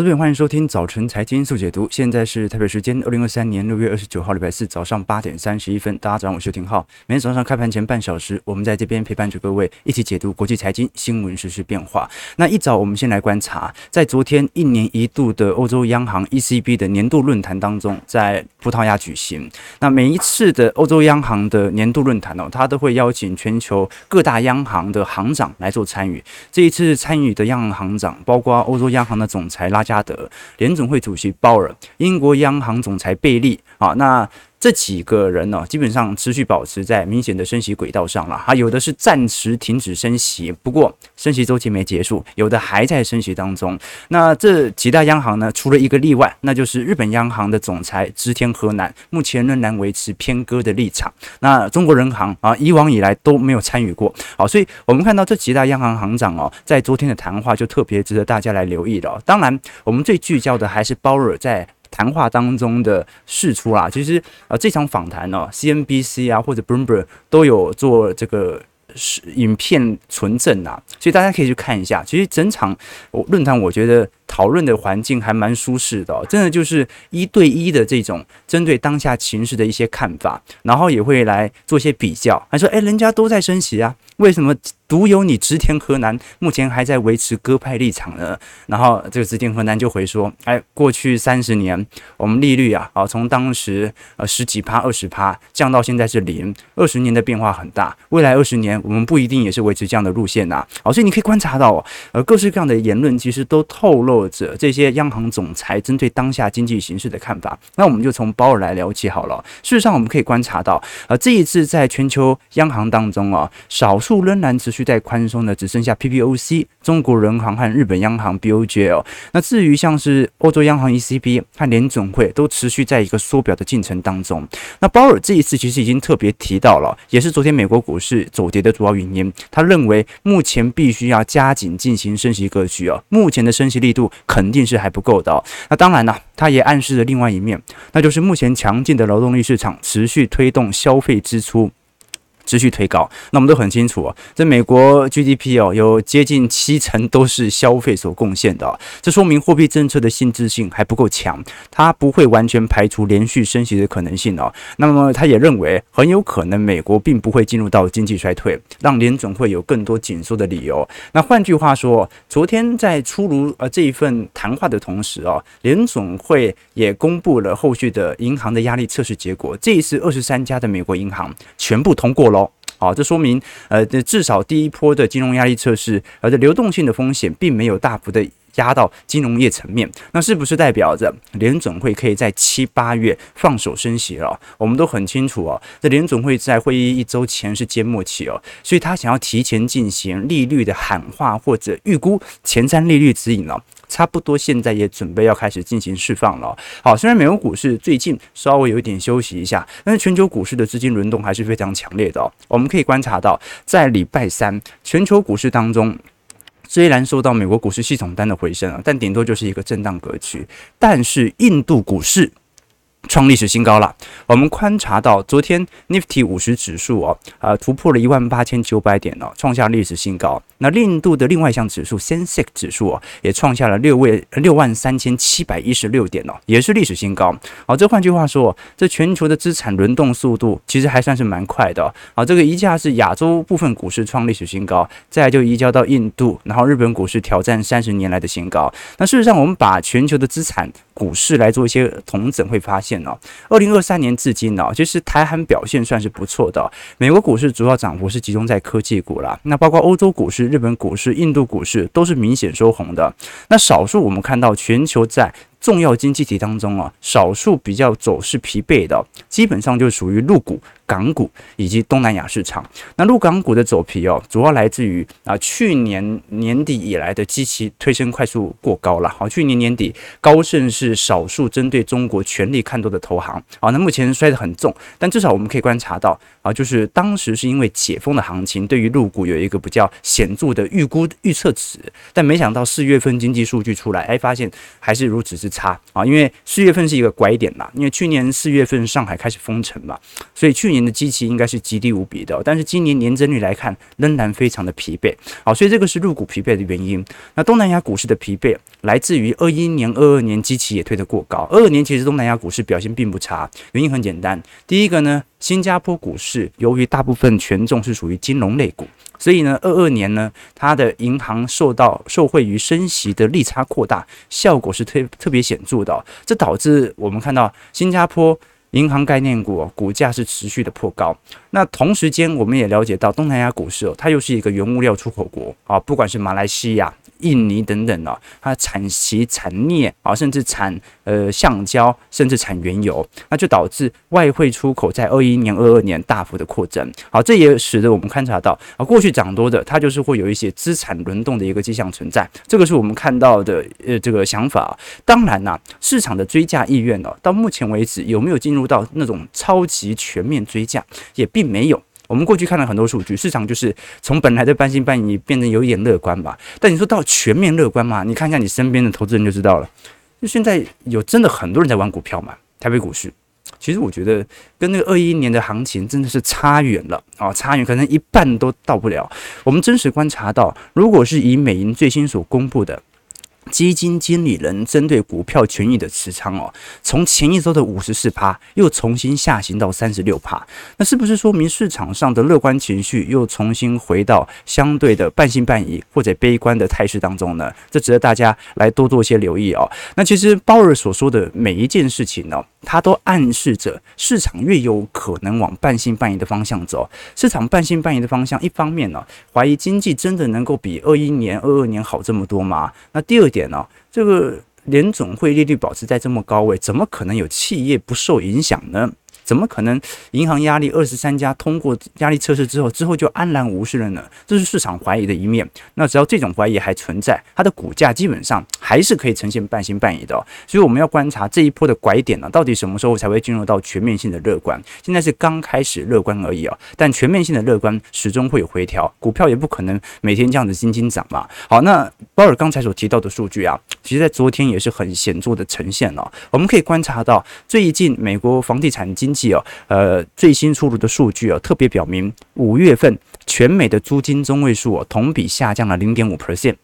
投资朋友，欢迎收听早晨财经速解读。现在是台北时间二零二三年六月二十九号礼拜四早上八点三十一分。大家早上好，我是廷浩。每天早上开盘前半小时，我们在这边陪伴着各位一起解读国际财经新闻、时事变化。那一早，我们先来观察，在昨天一年一度的欧洲央行 ECB 的年度论坛当中，在葡萄牙举行。那每一次的欧洲央行的年度论坛哦，它都会邀请全球各大央行的行长来做参与。这一次参与的央行行长包括欧洲央行的总裁拉。加德、联总会主席鲍尔、英国央行总裁贝利啊，那。这几个人呢，基本上持续保持在明显的升息轨道上了。哈，有的是暂时停止升息，不过升息周期没结束，有的还在升息当中。那这几大央行呢，除了一个例外，那就是日本央行的总裁植田河南，目前仍然维持偏鸽的立场。那中国人行啊，以往以来都没有参与过。好，所以我们看到这几大央行行长哦，在昨天的谈话就特别值得大家来留意了。当然，我们最聚焦的还是鲍尔在。谈话当中的释出啦，其实呃这场访谈呢，CNBC 啊或者 Bloomberg 都有做这个是影片存证啊，所以大家可以去看一下。其实整场我论坛，我觉得讨论的环境还蛮舒适的，真的就是一对一的这种针对当下情势的一些看法，然后也会来做些比较，还说哎，人家都在升息啊，为什么？独有你直田和南目前还在维持鸽派立场呢，然后这个直田和南就回说：“哎，过去三十年我们利率啊，啊从当时呃十几趴、二十趴降到现在是零，二十年的变化很大。未来二十年我们不一定也是维持这样的路线呐。好，所以你可以观察到，呃，各式各样的言论其实都透露或者这些央行总裁针对当下经济形势的看法。那我们就从鲍尔来了解好了。事实上，我们可以观察到，呃，这一次在全球央行当中啊，少数仍然持续。在宽松的只剩下 PBOC、中国人行和日本央行 BOJ。那至于像是欧洲央行 ECB 和联准会，都持续在一个缩表的进程当中。那鲍尔这一次其实已经特别提到了，也是昨天美国股市走跌的主要原因。他认为目前必须要加紧进行升息格局哦，目前的升息力度肯定是还不够的。那当然了，它也暗示了另外一面，那就是目前强劲的劳动力市场持续推动消费支出。持续推高，那我们都很清楚啊，在美国 GDP 哦，有接近七成都是消费所贡献的，这说明货币政策的性质性还不够强，它不会完全排除连续升息的可能性哦。那么他也认为很有可能美国并不会进入到经济衰退，让联准会有更多紧缩的理由。那换句话说，昨天在出炉呃这一份谈话的同时哦，联准会也公布了后续的银行的压力测试结果，这一次二十三家的美国银行全部通过了。好，这说明，呃，这至少第一波的金融压力测试，而这流动性的风险并没有大幅的压到金融业层面。那是不是代表着联总会可以在七八月放手升息了？我们都很清楚哦，这联总会在会议一周前是缄默期哦，所以他想要提前进行利率的喊话或者预估前瞻利率指引了。差不多现在也准备要开始进行释放了。好，虽然美国股市最近稍微有一点休息一下，但是全球股市的资金轮动还是非常强烈的。我们可以观察到，在礼拜三全球股市当中，虽然受到美国股市系统单的回升啊，但顶多就是一个震荡格局。但是印度股市。创历史新高了。我们观察到，昨天 Nifty 五十指数哦，呃，突破了一万八千九百点哦，创下历史新高。那印度的另外一项指数 Sensex 指数哦，也创下了六位六万三千七百一十六点哦，也是历史新高。好，这换句话说，这全球的资产轮动速度其实还算是蛮快的。好，这个一下是亚洲部分股市创历史新高，再就移交到印度，然后日本股市挑战三十年来的新高。那事实上，我们把全球的资产股市来做一些统整，会发现。二零二三年至今呢，其实台韩表现算是不错的。美国股市主要涨幅是集中在科技股啦，那包括欧洲股市、日本股市、印度股市都是明显收红的。那少数我们看到全球在重要经济体当中啊，少数比较走势疲惫的，基本上就属于陆股。港股以及东南亚市场，那陆港股的走皮哦，主要来自于啊去年年底以来的基期推升快速过高了。好，去年年底高盛是少数针对中国全力看多的投行，啊，那目前摔得很重，但至少我们可以观察到啊，就是当时是因为解封的行情对于陆股有一个比较显著的预估预测值，但没想到四月份经济数据出来，哎，发现还是如此之差啊，因为四月份是一个拐点嘛，因为去年四月份上海开始封城嘛，所以去年的基期应该是极低无比的，但是今年年增率来看仍然非常的疲惫，好，所以这个是入股疲惫的原因。那东南亚股市的疲惫来自于二一年、二二年基期也推得过高，二二年其实东南亚股市表现并不差，原因很简单，第一个呢，新加坡股市由于大部分权重是属于金融类股。所以呢，二二年呢，它的银行受到受惠于升息的利差扩大，效果是特特别显著的。这导致我们看到新加坡银行概念股股价是持续的破高。那同时间，我们也了解到东南亚股市哦，它又是一个原物料出口国啊，不管是马来西亚。印尼等等啊，它产锡、产镍啊，甚至产呃橡胶，甚至产原油，那就导致外汇出口在二一年、二二年大幅的扩增。好，这也使得我们观察到啊，过去涨多的，它就是会有一些资产轮动的一个迹象存在。这个是我们看到的呃这个想法。当然呐，市场的追价意愿哦，到目前为止有没有进入到那种超级全面追价，也并没有。我们过去看了很多数据，市场就是从本来的半信半疑变成有一点乐观吧。但你说到全面乐观嘛？你看一下你身边的投资人就知道了。就现在有真的很多人在玩股票嘛？台北股市，其实我觉得跟那个二一年的行情真的是差远了啊，差远可能一半都到不了。我们真实观察到，如果是以美银最新所公布的。基金经理人针对股票权益的持仓哦，从前一周的五十四趴又重新下行到三十六趴，那是不是说明市场上的乐观情绪又重新回到相对的半信半疑或者悲观的态势当中呢？这值得大家来多做些留意哦。那其实鲍尔所说的每一件事情呢，它都暗示着市场越有可能往半信半疑的方向走。市场半信半疑的方向，一方面呢，怀疑经济真的能够比二一年、二二年好这么多吗？那第二点。呢？这个联总会利率保持在这么高位，怎么可能有企业不受影响呢？怎么可能银行压力二十三家通过压力测试之后，之后就安然无事了呢？这是市场怀疑的一面。那只要这种怀疑还存在，它的股价基本上还是可以呈现半信半疑的。所以我们要观察这一波的拐点呢，到底什么时候才会进入到全面性的乐观？现在是刚开始乐观而已啊，但全面性的乐观始终会有回调，股票也不可能每天这样子斤斤涨嘛。好，那鲍尔刚才所提到的数据啊，其实在昨天也是很显著的呈现了。我们可以观察到，最近美国房地产经济。哦，呃，最新出炉的数据哦，特别表明五月份全美的租金中位数哦，同比下降了零点五 percent，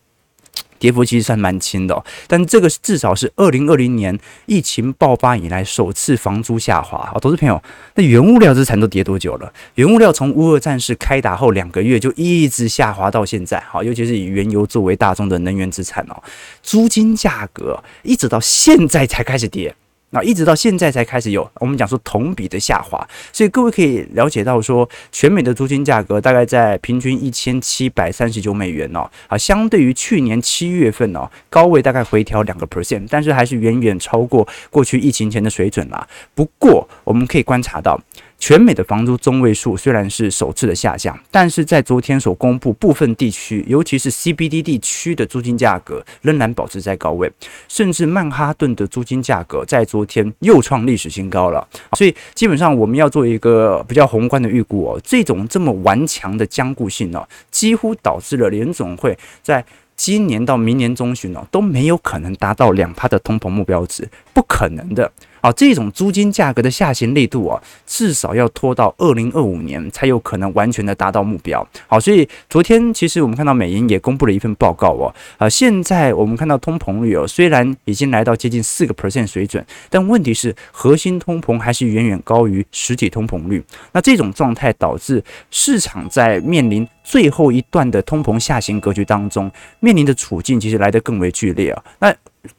跌幅其实算蛮轻的哦。但这个至少是二零二零年疫情爆发以来首次房租下滑。好，投资朋友，那原物料资产都跌多久了？原物料从乌俄战事开打后两个月就一直下滑到现在。好，尤其是以原油作为大宗的能源资产哦，租金价格一直到现在才开始跌。那一直到现在才开始有我们讲说同比的下滑，所以各位可以了解到说，全美的租金价格大概在平均一千七百三十九美元哦，啊，相对于去年七月份哦，高位大概回调两个 percent，但是还是远远超过过去疫情前的水准啦。不过我们可以观察到。全美的房租中位数虽然是首次的下降，但是在昨天所公布部分地区，尤其是 CBD 地区的租金价格仍然保持在高位，甚至曼哈顿的租金价格在昨天又创历史新高了。所以基本上我们要做一个比较宏观的预估哦，这种这么顽强的僵固性哦，几乎导致了联总会在今年到明年中旬哦都没有可能达到两趴的通膨目标值，不可能的。好，这种租金价格的下行力度啊，至少要拖到二零二五年才有可能完全的达到目标。好，所以昨天其实我们看到美银也公布了一份报告哦，啊，现在我们看到通膨率哦，虽然已经来到接近四个 percent 水准，但问题是核心通膨还是远远高于实体通膨率。那这种状态导致市场在面临最后一段的通膨下行格局当中，面临的处境其实来得更为剧烈啊。那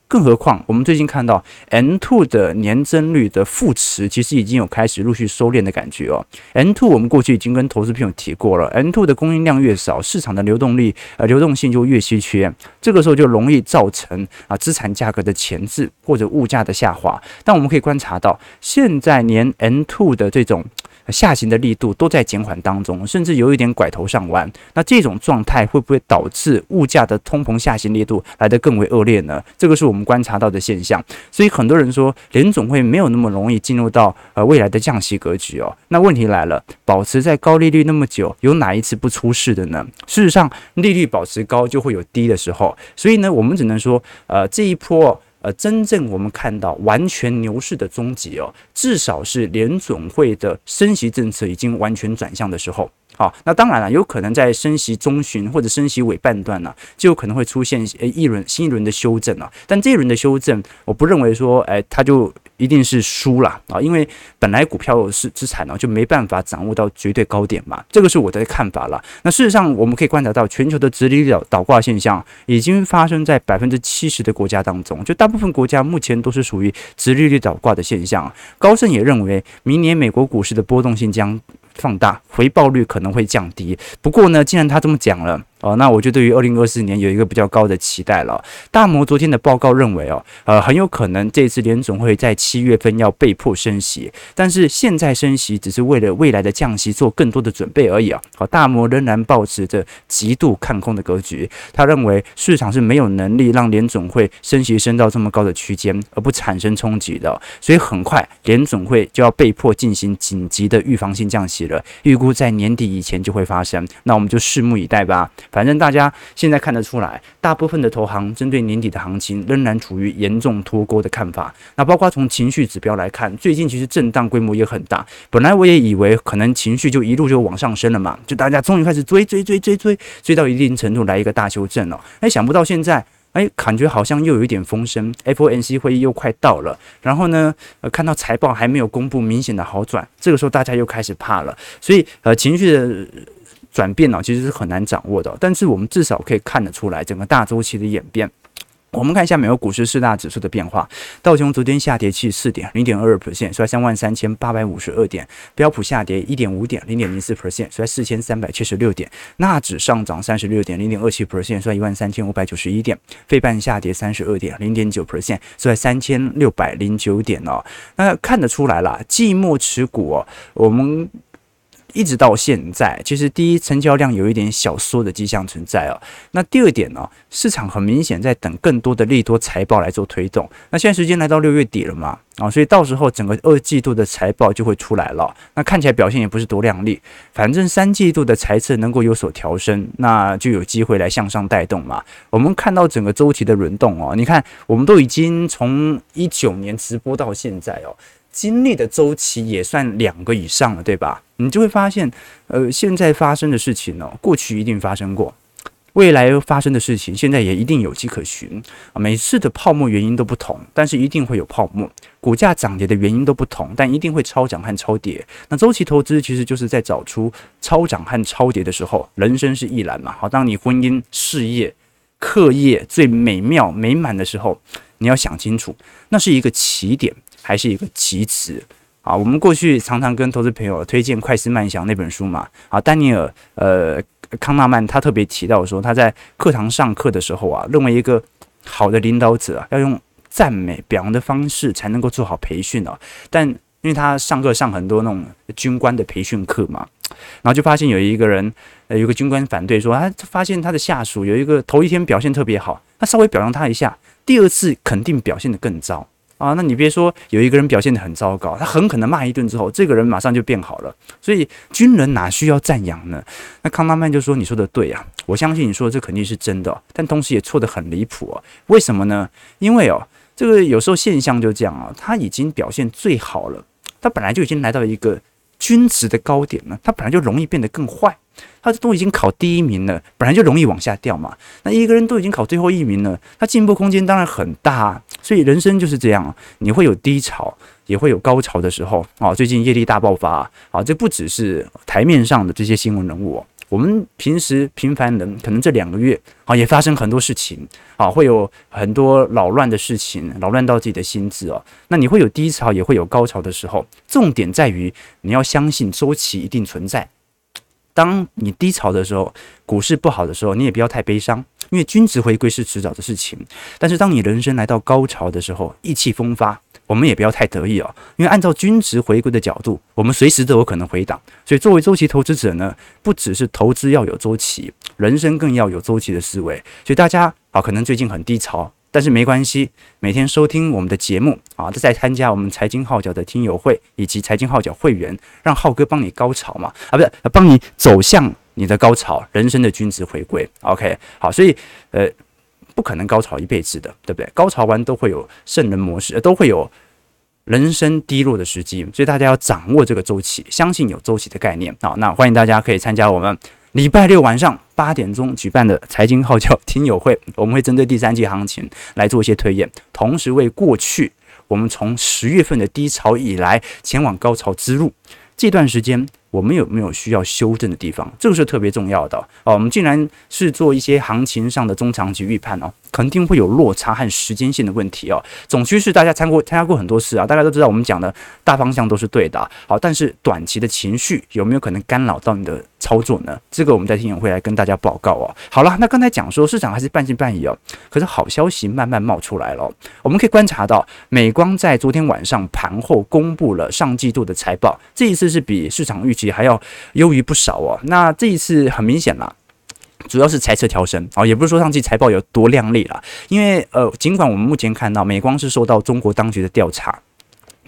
更何况，我们最近看到 M2 的年增率的负值，其实已经有开始陆续收敛的感觉哦。M2 我们过去已经跟投资朋友提过了，M2 的供应量越少，市场的流动力呃流动性就越稀缺，这个时候就容易造成啊资产价格的前置或者物价的下滑。但我们可以观察到，现在连 M2 的这种。下行的力度都在减缓当中，甚至有一点拐头上弯。那这种状态会不会导致物价的通膨下行力度来得更为恶劣呢？这个是我们观察到的现象。所以很多人说联总会没有那么容易进入到呃未来的降息格局哦。那问题来了，保持在高利率那么久，有哪一次不出事的呢？事实上，利率保持高就会有低的时候。所以呢，我们只能说，呃，这一波。呃，真正我们看到完全牛市的终极哦，至少是联总会的升息政策已经完全转向的时候。好，那当然了，有可能在升息中旬或者升息尾半段呢、就有可能会出现呃一轮新一轮的修正啊。但这一轮的修正，我不认为说，哎，他就一定是输了啊，因为本来股票是资产呢，就没办法掌握到绝对高点嘛。这个是我的看法了。那事实上，我们可以观察到，全球的直利率倒挂现象已经发生在百分之七十的国家当中，就大部分国家目前都是属于直利率倒挂的现象。高盛也认为，明年美国股市的波动性将放大，回报率可能会降低。不过呢，既然他这么讲了。哦，那我就对于二零二四年有一个比较高的期待了。大摩昨天的报告认为，哦，呃，很有可能这次联总会在七月份要被迫升息，但是现在升息只是为了未来的降息做更多的准备而已啊。好，大摩仍然保持着极度看空的格局，他认为市场是没有能力让联总会升息升到这么高的区间而不产生冲击的，所以很快联总会就要被迫进行紧急的预防性降息了，预估在年底以前就会发生。那我们就拭目以待吧。反正大家现在看得出来，大部分的投行针对年底的行情仍然处于严重脱钩的看法。那包括从情绪指标来看，最近其实震荡规模也很大。本来我也以为可能情绪就一路就往上升了嘛，就大家终于开始追追追追追，追到一定程度来一个大修正了。哎，想不到现在，哎，感觉好像又有一点风声，FOMC 会议又快到了。然后呢，呃，看到财报还没有公布明显的好转，这个时候大家又开始怕了。所以，呃，情绪的。转变呢，其实是很难掌握的，但是我们至少可以看得出来整个大周期的演变。我们看一下美国股市四大指数的变化，道琼昨天下跌七十四点，零点二二 percent，收在三万三千八百五十二点；标普下跌一点五点，零点零四 percent，收在四千三百七十六点；纳指上涨三十六点，零点二七 percent，收在一万三千五百九十一点；费半下跌三十二点，零点九 percent，收在三千六百零九点哦。那看得出来了，季末持股，我们。一直到现在，其实第一成交量有一点小缩的迹象存在哦。那第二点呢，市场很明显在等更多的利多财报来做推动。那现在时间来到六月底了嘛，啊，所以到时候整个二季度的财报就会出来了。那看起来表现也不是多亮丽，反正三季度的财测能够有所调升，那就有机会来向上带动嘛。我们看到整个周期的轮动哦，你看我们都已经从一九年直播到现在哦。经历的周期也算两个以上了，对吧？你就会发现，呃，现在发生的事情呢，过去一定发生过，未来发生的事情，现在也一定有迹可循啊。每次的泡沫原因都不同，但是一定会有泡沫。股价涨跌的原因都不同，但一定会超涨和超跌。那周期投资其实就是在找出超涨和超跌的时候，人生是一览嘛。好，当你婚姻、事业、课业最美妙美满的时候，你要想清楚，那是一个起点。还是一个极词啊！我们过去常常跟投资朋友推荐《快思慢想》那本书嘛。啊，丹尼尔呃康纳曼他特别提到说，他在课堂上课的时候啊，认为一个好的领导者啊，要用赞美表扬的方式才能够做好培训啊。但因为他上课上很多那种军官的培训课嘛，然后就发现有一个人呃，有个军官反对说，他发现他的下属有一个头一天表现特别好，他稍微表扬他一下，第二次肯定表现得更糟。啊，那你别说有一个人表现得很糟糕，他很可能骂一顿之后，这个人马上就变好了。所以军人哪需要赞扬呢？那康纳曼就说：“你说的对啊，我相信你说的这肯定是真的，但同时也错得很离谱。为什么呢？因为哦，这个有时候现象就这样啊，他已经表现最好了，他本来就已经来到一个均值的高点了，他本来就容易变得更坏。”他都已经考第一名了，本来就容易往下掉嘛。那一个人都已经考最后一名了，他进步空间当然很大。所以人生就是这样，你会有低潮，也会有高潮的时候啊。最近业力大爆发啊，这不只是台面上的这些新闻人物，我们平时平凡人可能这两个月啊也发生很多事情啊，会有很多扰乱的事情，扰乱到自己的心智哦。那你会有低潮，也会有高潮的时候。重点在于你要相信周期一定存在。当你低潮的时候，股市不好的时候，你也不要太悲伤，因为均值回归是迟早的事情。但是当你人生来到高潮的时候，意气风发，我们也不要太得意哦，因为按照均值回归的角度，我们随时都有可能回档。所以作为周期投资者呢，不只是投资要有周期，人生更要有周期的思维。所以大家啊，可能最近很低潮。但是没关系，每天收听我们的节目啊，在参加我们财经号角的听友会以及财经号角会员，让浩哥帮你高潮嘛啊，不是帮你走向你的高潮，人生的均值回归。OK，好，所以呃，不可能高潮一辈子的，对不对？高潮完都会有圣人模式，都会有人生低落的时机，所以大家要掌握这个周期，相信有周期的概念。好，那欢迎大家可以参加我们礼拜六晚上八点钟举办的财经号角听友会，我们会针对第三季行情来做一些推演，同时为过去我们从十月份的低潮以来前往高潮之路这段时间。我们有没有需要修正的地方？这个是特别重要的哦。我们既然是做一些行情上的中长期预判哦，肯定会有落差和时间性的问题哦。总趋势大家参过参加过很多次啊，大家都知道我们讲的大方向都是对的。好，但是短期的情绪有没有可能干扰到你的操作呢？这个我们在听友会来跟大家报告哦。好了，那刚才讲说市场还是半信半疑哦，可是好消息慢慢冒出来了。我们可以观察到，美光在昨天晚上盘后公布了上季度的财报，这一次是比市场预期还要优于不少哦。那这一次很明显啦，主要是财测调升啊，也不是说上季财报有多亮丽啦，因为呃，尽管我们目前看到美光是受到中国当局的调查。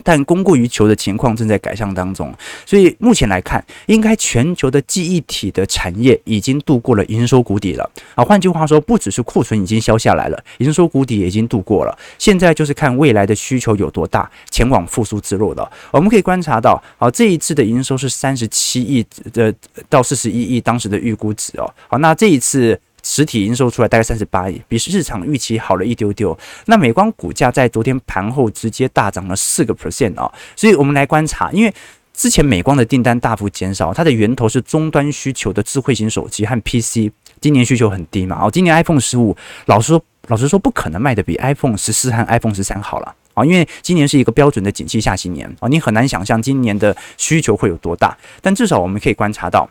但供过于求的情况正在改善当中，所以目前来看，应该全球的记忆体的产业已经度过了营收谷底了啊。换句话说，不只是库存已经消下来了，营收谷底也已经度过了。现在就是看未来的需求有多大，前往复苏之路了。我们可以观察到，啊，这一次的营收是三十七亿的到四十一亿当时的预估值哦。好，那这一次。实体营收出来大概三十八亿，比市场预期好了一丢丢。那美光股价在昨天盘后直接大涨了四个 percent 啊，所以我们来观察，因为之前美光的订单大幅减少，它的源头是终端需求的智慧型手机和 PC，今年需求很低嘛，哦，今年 iPhone 十五，老实说，老实说不可能卖得比 iPhone 十四和 iPhone 十三好了啊，因为今年是一个标准的景气下行年啊，你很难想象今年的需求会有多大，但至少我们可以观察到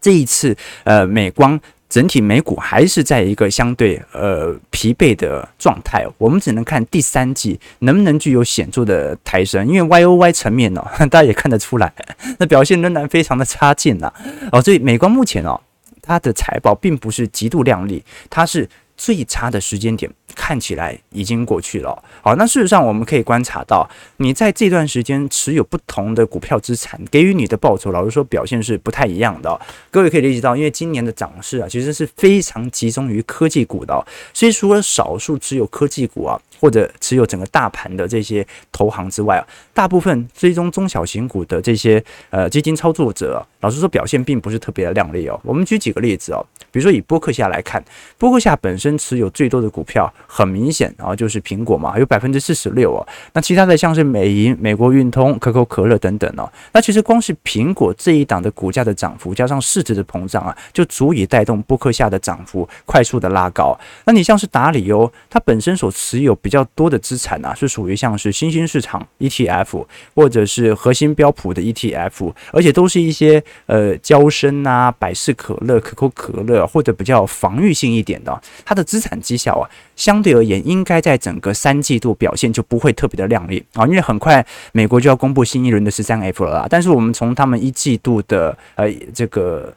这一次，呃，美光。整体美股还是在一个相对呃疲惫的状态，我们只能看第三季能不能具有显著的抬升，因为 Y O Y 层面呢，大家也看得出来，那表现仍然非常的差劲呐哦，所以美光目前哦，它的财报并不是极度亮丽，它是。最差的时间点看起来已经过去了。好，那事实上我们可以观察到，你在这段时间持有不同的股票资产，给予你的报酬，老实说表现是不太一样的。各位可以理解到，因为今年的涨势啊，其实是非常集中于科技股的。所以除了少数持有科技股啊，或者持有整个大盘的这些投行之外啊，大部分追踪中小型股的这些呃基金操作者，老实说表现并不是特别的亮丽哦。我们举几个例子哦，比如说以波克夏来看，波克夏本身。持有最多的股票很明显啊，就是苹果嘛，有百分之四十六哦。那其他的像是美银、美国运通、可口可乐等等哦。那其实光是苹果这一档的股价的涨幅，加上市值的膨胀啊，就足以带动波克夏的涨幅快速的拉高。那你像是达里欧，它本身所持有比较多的资产啊，是属于像是新兴市场 ETF 或者是核心标普的 ETF，而且都是一些呃娇生啊、百事可乐、可口可乐或者比较防御性一点的，它的资产绩效啊，相对而言，应该在整个三季度表现就不会特别的亮丽啊，因为很快美国就要公布新一轮的十三 F 了啦。但是我们从他们一季度的呃这个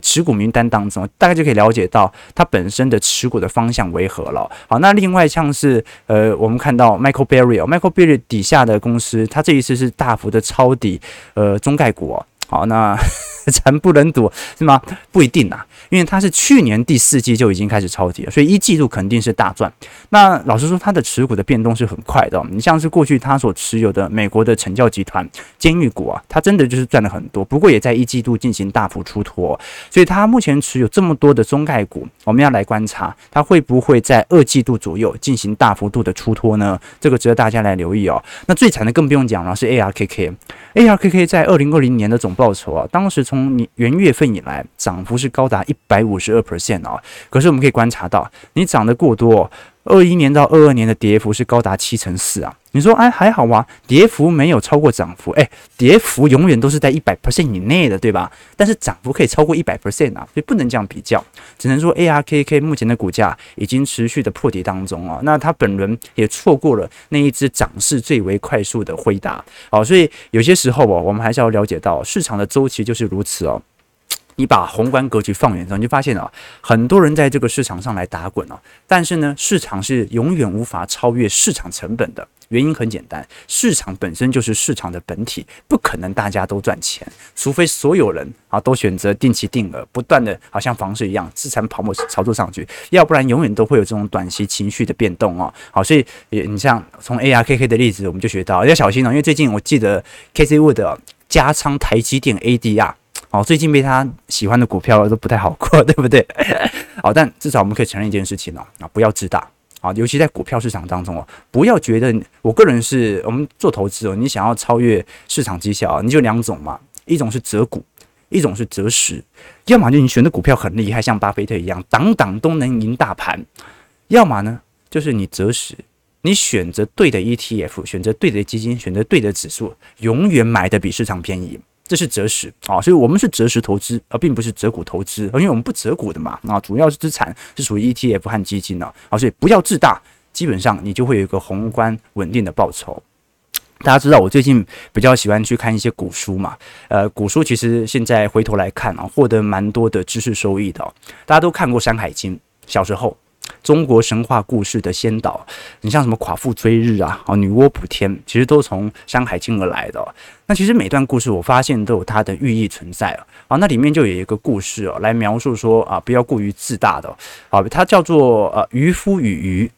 持股名单当中，大概就可以了解到它本身的持股的方向为何了。好，那另外像是呃，我们看到 Michael Berry，Michael Berry 底下的公司，它这一次是大幅的抄底呃中概股哦。好，那。惨不忍睹是吗？不一定啊，因为它是去年第四季就已经开始抄底了，所以一季度肯定是大赚。那老实说，它的持股的变动是很快的。你像是过去它所持有的美国的成教集团监狱股啊，它真的就是赚了很多，不过也在一季度进行大幅出脱。所以它目前持有这么多的中概股，我们要来观察它会不会在二季度左右进行大幅度的出脱呢？这个值得大家来留意哦。那最惨的更不用讲了，是 ARKK，ARKK 在二零二零年的总报酬啊，当时从你元月份以来，涨幅是高达一百五十二 percent 啊！可是我们可以观察到，你涨得过多，二一年到二二年的跌幅是高达七成四啊！你说哎还好啊？跌幅没有超过涨幅，哎，跌幅永远都是在一百 percent 以内的，对吧？但是涨幅可以超过一百 percent 啊，所以不能这样比较，只能说 ARKK 目前的股价已经持续的破底当中啊。那它本轮也错过了那一只涨势最为快速的辉达，好，所以有些时候哦，我们还是要了解到市场的周期就是如此哦。你把宏观格局放远之后，你就发现啊，很多人在这个市场上来打滚啊，但是呢，市场是永远无法超越市场成本的。原因很简单，市场本身就是市场的本体，不可能大家都赚钱，除非所有人啊都选择定期定额，不断的好像房市一样资产泡沫操作上去，要不然永远都会有这种短期情绪的变动哦。好，所以你像从 ARKK 的例子，我们就学到要小心哦，因为最近我记得 KC Wood 加仓台积电 ADR，哦，最近被他喜欢的股票都不太好过，对不对？好，但至少我们可以承认一件事情哦，啊，不要自大。啊，尤其在股票市场当中哦，不要觉得我个人是我们做投资哦，你想要超越市场绩效，你就两种嘛，一种是择股，一种是择时。要么就你选的股票很厉害，像巴菲特一样，档档都能赢大盘；要么呢，就是你择时，你选择对的 ETF，选择对的基金，选择对的指数，永远买的比市场便宜。这是择时啊，所以我们是择时投资，而并不是择股投资，因为我们不择股的嘛啊，主要是资产是属于 ETF 和基金的啊，所以不要自大，基本上你就会有一个宏观稳定的报酬。大家知道我最近比较喜欢去看一些古书嘛，呃，古书其实现在回头来看啊，获得蛮多的知识收益的。大家都看过《山海经》，小时候。中国神话故事的先导，你像什么寡妇追日啊，啊，女娲补天，其实都从《山海经》而来的。那其实每段故事，我发现都有它的寓意存在啊。那里面就有一个故事哦，来描述说啊，不要过于自大的。啊，它叫做呃渔夫与鱼。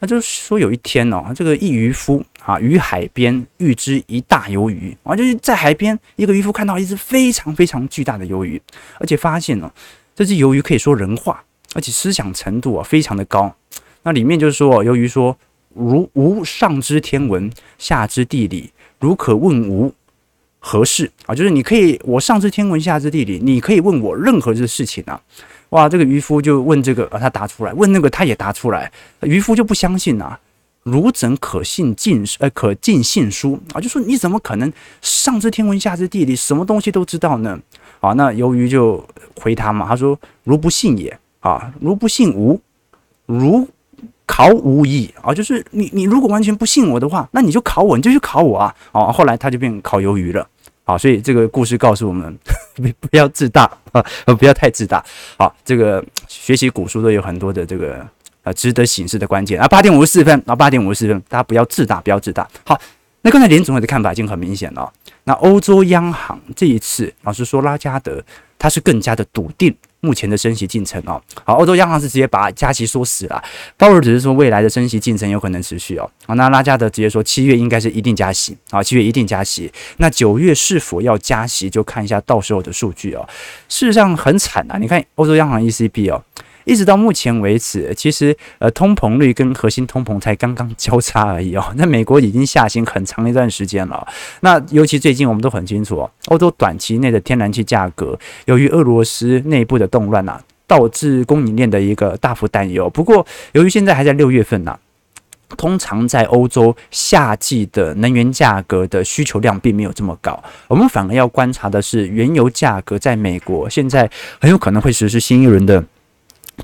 那就是说有一天哦，这个一渔夫啊，于海边遇之一大鱿鱼啊，就是在海边，一个渔夫看到一只非常非常巨大的鱿鱼，而且发现哦，这只鱿鱼可以说人话。而且思想程度啊非常的高，那里面就是说，由于说如吾上知天文，下知地理，如可问吾何事啊？就是你可以我上知天文，下知地理，你可以问我任何的事情啊。哇，这个渔夫就问这个啊，他答出来；问那个，他也答出来。渔夫就不相信啊，汝怎可信尽呃可尽信书啊？就说你怎么可能上知天文，下知地理，什么东西都知道呢？啊，那由于就回他嘛，他说：如不信也。啊，如不信吾，如考吾矣啊！就是你，你如果完全不信我的话，那你就考我，你就去考我啊！哦，后来他就变烤鱿鱼了。好，所以这个故事告诉我们，不不要自大啊，不要太自大。好，这个学习古书都有很多的这个呃值得醒思的关键啊。八点五十四分啊，八点五十四分，大家不要自大，不要自大。好，那刚才联准会的看法已经很明显了。那欧洲央行这一次，老实说，拉加德他是更加的笃定。目前的升息进程哦，好，欧洲央行是直接把加息说死了，鲍尔只是说未来的升息进程有可能持续哦，好，那拉加德直接说七月应该是一定加息，好，七月一定加息，那九月是否要加息就看一下到时候的数据哦。事实上很惨啊，你看欧洲央行 ECB 哦。一直到目前为止，其实呃，通膨率跟核心通膨才刚刚交叉而已哦。那美国已经下行很长一段时间了。那尤其最近我们都很清楚哦，欧洲短期内的天然气价格，由于俄罗斯内部的动乱呐，导致供应链的一个大幅担忧。不过，由于现在还在六月份呐，通常在欧洲夏季的能源价格的需求量并没有这么高，我们反而要观察的是原油价格在美国现在很有可能会实施新一轮的。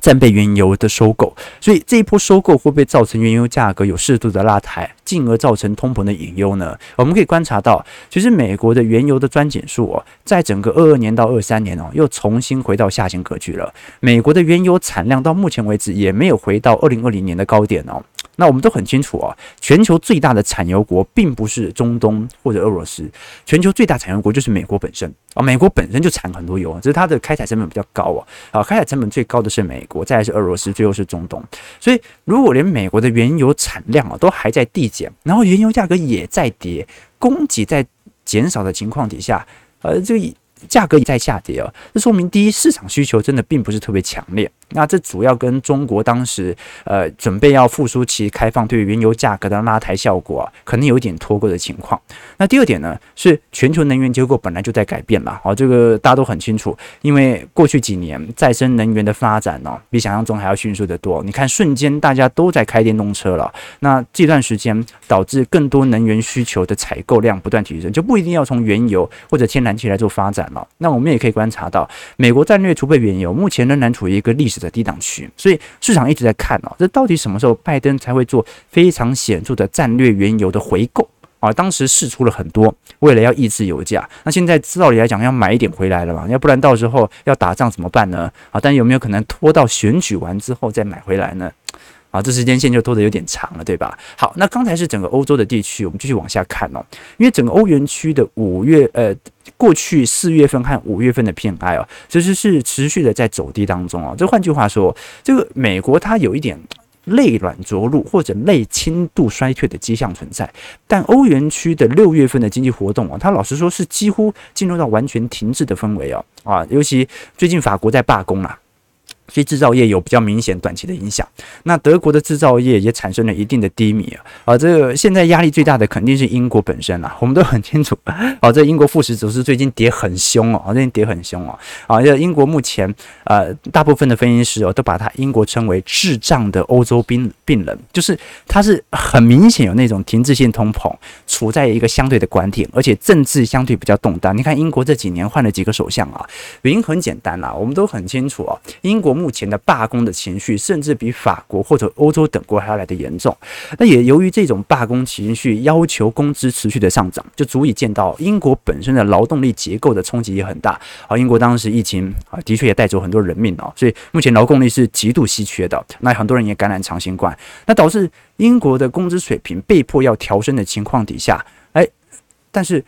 战备原油的收购，所以这一波收购会不会造成原油价格有适度的拉抬，进而造成通膨的隐忧呢？我们可以观察到，其实美国的原油的钻井数哦，在整个二二年到二三年哦，又重新回到下行格局了。美国的原油产量到目前为止也没有回到二零二零年的高点哦。那我们都很清楚啊，全球最大的产油国并不是中东或者俄罗斯，全球最大产油国就是美国本身啊。美国本身就产很多油，只是它的开采成本比较高啊。啊，开采成本最高的是美国，再来是俄罗斯，最后是中东。所以，如果连美国的原油产量啊都还在递减，然后原油价格也在跌，供给在减少的情况底下，呃，这个价格也在下跌啊，这说明第一，市场需求真的并不是特别强烈。那这主要跟中国当时呃准备要复苏期开放对于原油价格的拉抬效果啊，可能有一点脱钩的情况。那第二点呢，是全球能源结构本来就在改变了，好，这个大家都很清楚，因为过去几年再生能源的发展呢，比想象中还要迅速得多。你看，瞬间大家都在开电动车了，那这段时间导致更多能源需求的采购量不断提升，就不一定要从原油或者天然气来做发展了。那我们也可以观察到，美国战略储备原油目前仍然处于一个历史在低档区，所以市场一直在看哦，这到底什么时候拜登才会做非常显著的战略原油的回购啊？当时试出了很多，为了要抑制油价。那现在道理来讲要买一点回来了嘛？要不然到时候要打仗怎么办呢？啊，但有没有可能拖到选举完之后再买回来呢？啊，这时间线就拖得有点长了，对吧？好，那刚才是整个欧洲的地区，我们继续往下看哦。因为整个欧元区的五月，呃，过去四月份和五月份的 PMI 哦，其实是持续的在走低当中哦。这换句话说，这个美国它有一点类软着陆或者类轻度衰退的迹象存在，但欧元区的六月份的经济活动啊，它老实说是几乎进入到完全停滞的氛围哦。啊，尤其最近法国在罢工啊。所以制造业有比较明显短期的影响，那德国的制造业也产生了一定的低迷啊。啊，这个现在压力最大的肯定是英国本身啦，我们都很清楚。啊，这英国富时指数最近跌很凶哦，最近跌很凶哦。啊，这英国目前呃，大部分的分析师哦，都把它英国称为智障的欧洲病病人，就是它是很明显有那种停滞性通膨，处在一个相对的关点，而且政治相对比较动荡。你看英国这几年换了几个首相啊，原因很简单啦，我们都很清楚哦，英国。目前的罢工的情绪，甚至比法国或者欧洲等国还要来得严重。那也由于这种罢工情绪，要求工资持续的上涨，就足以见到英国本身的劳动力结构的冲击也很大。而英国当时疫情啊，的确也带走很多人命哦，所以目前劳动力是极度稀缺的。那很多人也感染长新冠，那导致英国的工资水平被迫要调升的情况底下，哎，但是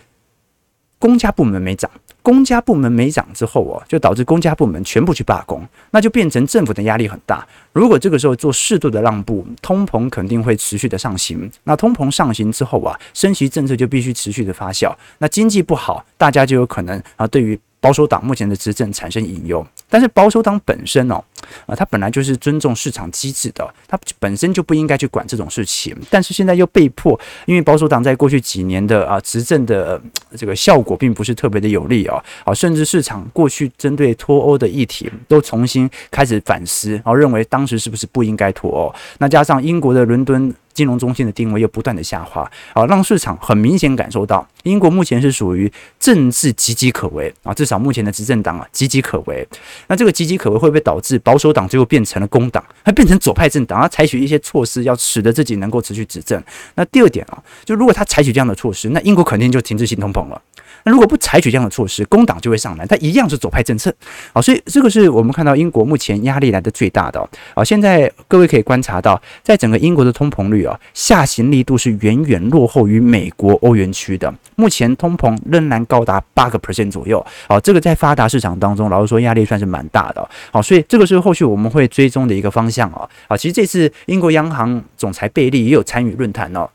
公家部门没涨。公家部门没涨之后哦，就导致公家部门全部去罢工，那就变成政府的压力很大。如果这个时候做适度的让步，通膨肯定会持续的上行。那通膨上行之后啊，升息政策就必须持续的发酵。那经济不好，大家就有可能啊，对于。保守党目前的执政产生隐忧，但是保守党本身哦，啊，他本来就是尊重市场机制的，他本身就不应该去管这种事情，但是现在又被迫，因为保守党在过去几年的啊执政的这个效果并不是特别的有利哦，啊，甚至市场过去针对脱欧的议题都重新开始反思，然后认为当时是不是不应该脱欧，那加上英国的伦敦。金融中心的定位又不断的下滑，啊，让市场很明显感受到，英国目前是属于政治岌岌可危啊，至少目前的执政党啊岌岌可危。那这个岌岌可危会不会导致保保守党最后变成了工党，它变成左派政党，要采取一些措施，要使得自己能够持续执政？那第二点啊，就如果他采取这样的措施，那英国肯定就停止新通膨了。那如果不采取这样的措施，工党就会上来，它一样是左派政策，啊，所以这个是我们看到英国目前压力来的最大的哦，现在各位可以观察到，在整个英国的通膨率啊，下行力度是远远落后于美国、欧元区的，目前通膨仍然高达八个 percent 左右，啊，这个在发达市场当中，老实说压力算是蛮大的，好，所以这个是后续我们会追踪的一个方向啊，啊，其实这次英国央行总裁贝利也有参与论坛哦。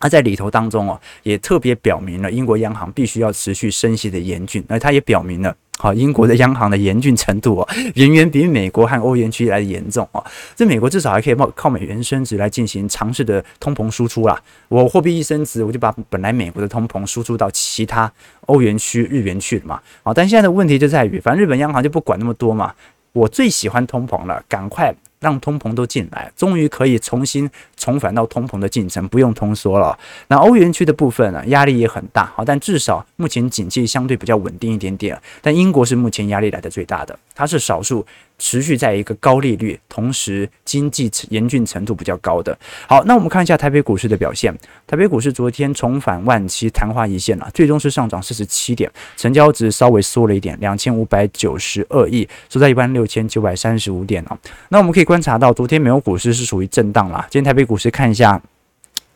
他在里头当中哦，也特别表明了英国央行必须要持续升息的严峻，而他也表明了，好，英国的央行的严峻程度哦，远远比美国和欧元区来的严重哦。这美国至少还可以靠靠美元升值来进行尝试的通膨输出啦。我货币一升值，我就把本来美国的通膨输出到其他欧元区、日元去了嘛。好，但现在的问题就在于，反正日本央行就不管那么多嘛。我最喜欢通膨了，赶快。让通膨都进来，终于可以重新重返到通膨的进程，不用通缩了。那欧元区的部分呢，压力也很大，好，但至少目前经济相对比较稳定一点点。但英国是目前压力来的最大的，它是少数。持续在一个高利率，同时经济严峻程度比较高的。好，那我们看一下台北股市的表现。台北股市昨天重返万七，昙花一现了，最终是上涨四十七点，成交值稍微缩了一点，两千五百九十二亿，收在一万六千九百三十五点啊。那我们可以观察到，昨天美国股市是属于震荡啦。今天台北股市看一下。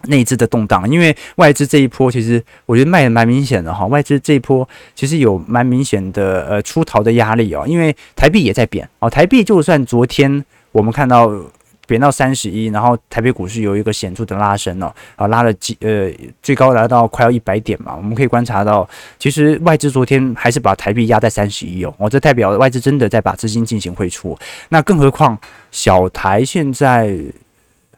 内资的动荡，因为外资这一波其实我觉得卖的蛮明显的哈，外资这一波其实有蛮明显的呃出逃的压力哦，因为台币也在贬哦，台币就算昨天我们看到贬到三十一，然后台北股市有一个显著的拉升哦，啊拉了几呃最高来到快要一百点嘛，我们可以观察到，其实外资昨天还是把台币压在三十一哦，哦这代表外资真的在把资金进行汇出，那更何况小台现在。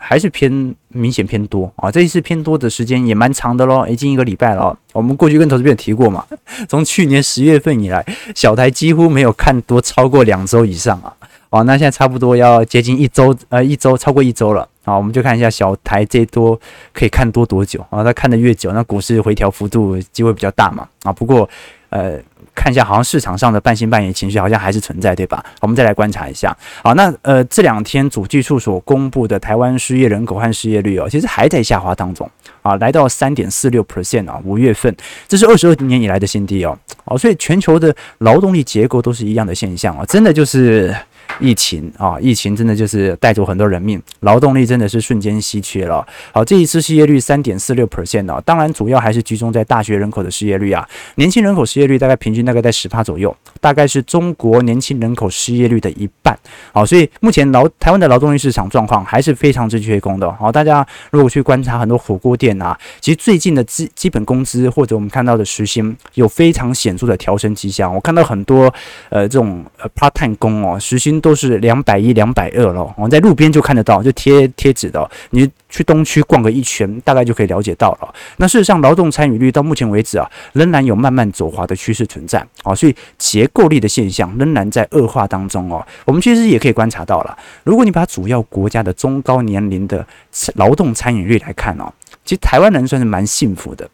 还是偏明显偏多啊！这一次偏多的时间也蛮长的喽，已经一个礼拜了。我们过去跟投资朋友提过嘛，从去年十月份以来，小台几乎没有看多超过两周以上啊！哦，那现在差不多要接近一周，呃，一周超过一周了啊！我们就看一下小台这多可以看多多久啊？它看得越久，那股市回调幅度机会比较大嘛啊！不过呃。看一下，好像市场上的半信半疑情绪好像还是存在，对吧？我们再来观察一下。好，那呃这两天主计处所公布的台湾失业人口和失业率哦，其实还在下滑当中啊，来到三点四六 percent 啊，五月份这是二十二年以来的新低哦。哦，所以全球的劳动力结构都是一样的现象啊，真的就是疫情啊，疫情真的就是带走很多人命，劳动力真的是瞬间稀缺了。好，这一次失业率三点四六 percent 啊，当然主要还是集中在大学人口的失业率啊，年轻人口失业率大概平均大概在十趴左右，大概是中国年轻人口失业率的一半。好，所以目前劳台湾的劳动力市场状况还是非常之缺工的。好，大家如果去观察很多火锅店啊，其实最近的基基本工资或者我们看到的时薪有非常显著的调升迹象。我看到很多呃这种呃 part time 工哦，时薪都是两百一、两百二了。我们在路边就看得到，就贴贴纸的。你去东区逛个一圈，大概就可以了解到了。那事实上，劳动参与率到目前为止啊，仍然有慢慢走滑的趋势存在啊，所以结构力的现象仍然在恶化当中哦。我们其实也可以观察到了，如果你把主要国家的中高年龄的劳动参与率来看哦，其实台湾人算是蛮幸福的。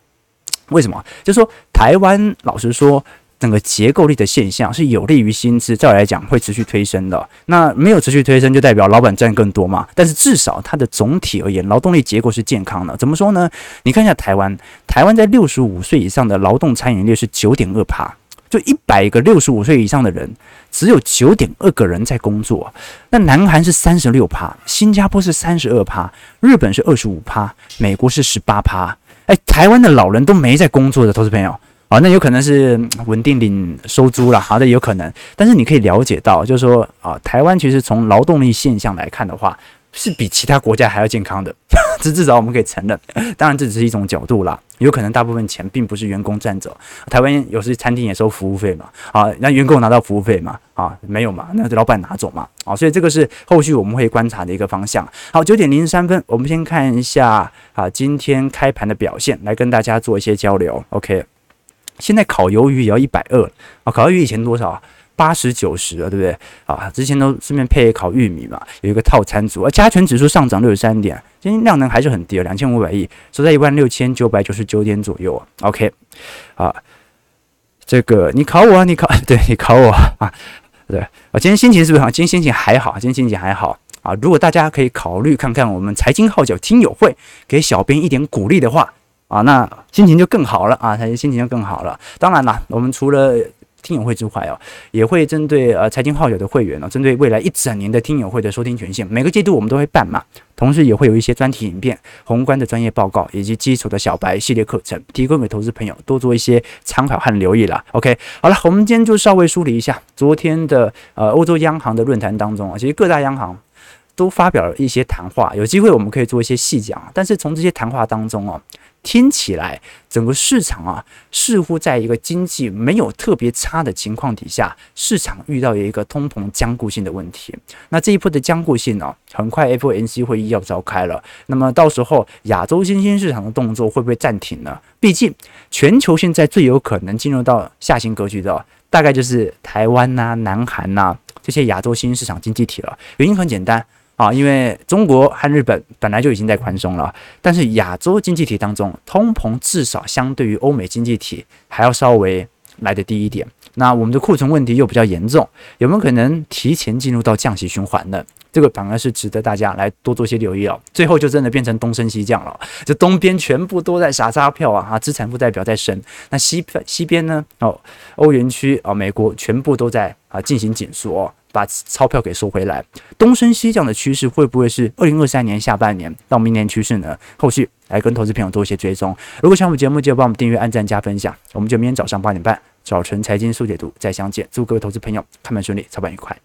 为什么？就是说台湾老实说。整个结构力的现象是有利于薪资，照来讲会持续推升的。那没有持续推升，就代表老板赚更多嘛。但是至少它的总体而言，劳动力结构是健康的。怎么说呢？你看一下台湾，台湾在六十五岁以上的劳动参与率是九点二趴，就一百个六十五岁以上的人，只有九点二个人在工作。那南韩是三十六趴，新加坡是三十二趴，日本是二十五趴，美国是十八趴。哎，台湾的老人都没在工作的，投资朋友。啊，那有可能是稳定领收租了，好的有可能，但是你可以了解到，就是说啊，台湾其实从劳动力现象来看的话，是比其他国家还要健康的，这至少我们可以承认。当然这只是一种角度啦，有可能大部分钱并不是员工赚走，台湾有时餐厅也收服务费嘛，啊，那员工拿到服务费嘛，啊，没有嘛，那老板拿走嘛，啊，所以这个是后续我们会观察的一个方向。好，九点零三分，我们先看一下啊，今天开盘的表现，来跟大家做一些交流，OK。现在烤鱿鱼也要一百二啊！烤鱿鱼以前多少啊？八十九十了，对不对？啊，之前都顺便配烤玉米嘛，有一个套餐组。而加权指数上涨六十三点，今天量能还是很低，两千五百亿，收在一万六千九百九十九点左右。OK，啊，这个你考我啊，你考，对你考我啊，对啊，今天心情是不是好？今天心情还好，今天心情还好啊。如果大家可以考虑看看我们财经号角听友会，给小编一点鼓励的话。啊，那心情就更好了啊，他心情就更好了。当然啦，我们除了听友会之外哦，也会针对呃财经号角的会员呢，针对未来一整年的听友会的收听权限，每个季度我们都会办嘛。同时也会有一些专题影片、宏观的专业报告以及基础的小白系列课程，提供给投资朋友多做一些参考和留意啦。OK，好了，我们今天就稍微梳理一下昨天的呃欧洲央行的论坛当中啊，其实各大央行都发表了一些谈话，有机会我们可以做一些细讲。但是从这些谈话当中哦。听起来，整个市场啊，似乎在一个经济没有特别差的情况底下，市场遇到一个通膨僵固性的问题。那这一波的僵固性呢、很快 FOMC 会议要召开了。那么到时候亚洲新兴市场的动作会不会暂停呢？毕竟全球现在最有可能进入到下行格局的，大概就是台湾呐、南韩呐、这些亚洲新兴市场经济体了。原因很简单。啊，因为中国和日本本来就已经在宽松了，但是亚洲经济体当中，通膨至少相对于欧美经济体还要稍微来得低一点。那我们的库存问题又比较严重，有没有可能提前进入到降息循环呢？这个反而是值得大家来多做些留意哦。最后就真的变成东升西降了，这东边全部都在撒钞票啊，啊，资产负债表在升，那西西边呢？哦，欧元区啊，美国全部都在啊进行紧缩哦。把钞票给收回来，东升西降的趋势会不会是二零二三年下半年到明年趋势呢？后续来跟投资朋友做一些追踪。如果喜欢我们节目，记得帮我们订阅、按赞、加分享。我们就明天早上八点半，早晨财经速解读再相见。祝各位投资朋友开盘顺利，操盘愉快。